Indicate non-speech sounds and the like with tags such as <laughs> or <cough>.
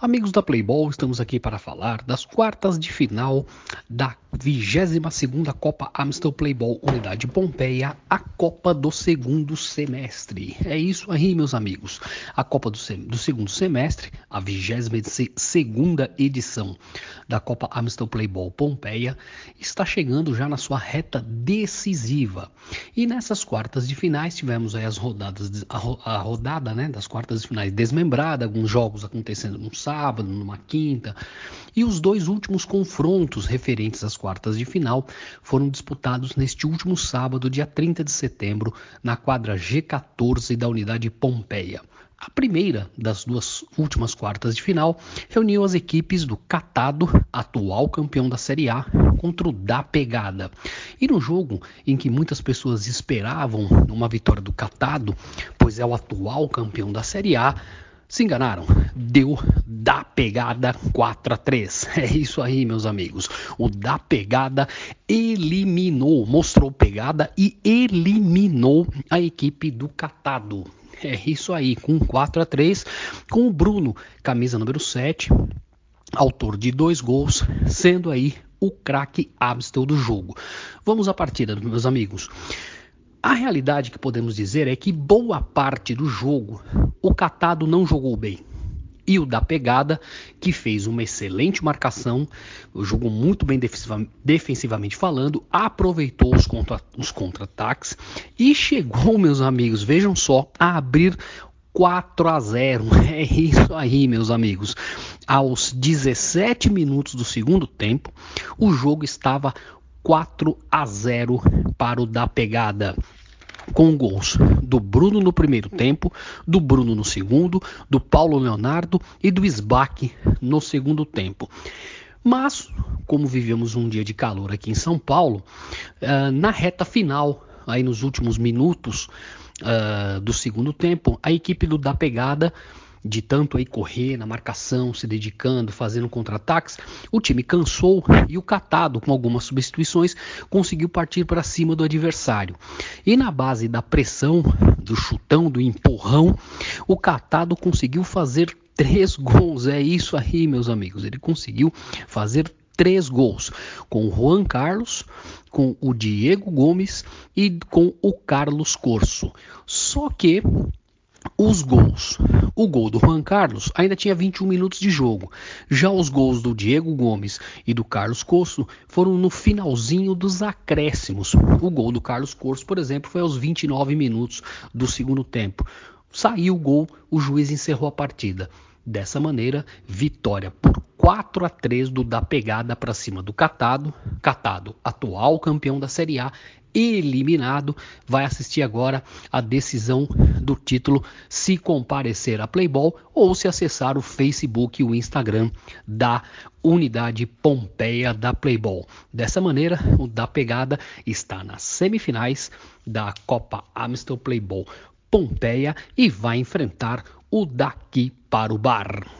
Amigos da Playboy, estamos aqui para falar das quartas de final da 22ª Copa Amstel Playball Unidade Pompeia, a Copa do segundo semestre. É isso aí, meus amigos. A Copa do, do segundo semestre, a 22ª edição da Copa Amstel Playball Pompeia, está chegando já na sua reta decisiva. E nessas quartas de finais tivemos aí as rodadas, a, a rodada né, das quartas de finais desmembrada, alguns jogos acontecendo no sábado, numa quinta, e os dois últimos confrontos referentes às quartas de final foram disputados neste último sábado, dia 30 de setembro, na quadra G14 da unidade Pompeia. A primeira das duas últimas quartas de final reuniu as equipes do Catado, atual campeão da Série A, contra o da Pegada. E no jogo em que muitas pessoas esperavam uma vitória do Catado, pois é o atual campeão da Série A, se enganaram, deu da pegada 4 a 3. É isso aí, meus amigos. O da pegada eliminou, mostrou pegada e eliminou a equipe do Catado. É isso aí, com 4 a 3, com o Bruno, camisa número 7, autor de dois gols, sendo aí o craque Abstel do jogo. Vamos à partida, meus amigos. A realidade que podemos dizer é que boa parte do jogo o Catado não jogou bem. E o da pegada, que fez uma excelente marcação, jogou muito bem defensivamente falando, aproveitou os, contra, os contra-ataques e chegou, <laughs> meus amigos, vejam só, a abrir 4 a 0. <laughs> É isso aí, meus amigos. Aos 17 minutos do segundo tempo, o jogo estava 4 a 0 para o da pegada com gols do Bruno no primeiro tempo, do Bruno no segundo, do Paulo Leonardo e do Sbac no segundo tempo. Mas, como vivemos um dia de calor aqui em São Paulo, uh, na reta final, aí nos últimos minutos uh, do segundo tempo, a equipe do Da Pegada de tanto aí correr na marcação, se dedicando, fazendo contra-ataques, o time cansou e o Catado, com algumas substituições, conseguiu partir para cima do adversário. E na base da pressão, do chutão, do empurrão, o Catado conseguiu fazer três gols. É isso aí, meus amigos. Ele conseguiu fazer três gols com o Juan Carlos, com o Diego Gomes e com o Carlos Corso. Só que os gols. O gol do Juan Carlos ainda tinha 21 minutos de jogo. Já os gols do Diego Gomes e do Carlos Corso foram no finalzinho dos acréscimos. O gol do Carlos Corso, por exemplo, foi aos 29 minutos do segundo tempo. Saiu o gol, o juiz encerrou a partida. Dessa maneira, vitória por 4 a 3 do da pegada para cima do Catado. Catado, atual campeão da Série A, eliminado, vai assistir agora a decisão do título se comparecer a Playboy ou se acessar o Facebook e o Instagram da unidade Pompeia da Playboy. Dessa maneira, o da pegada está nas semifinais da Copa Amstel Playboy Pompeia e vai enfrentar o daqui para o bar.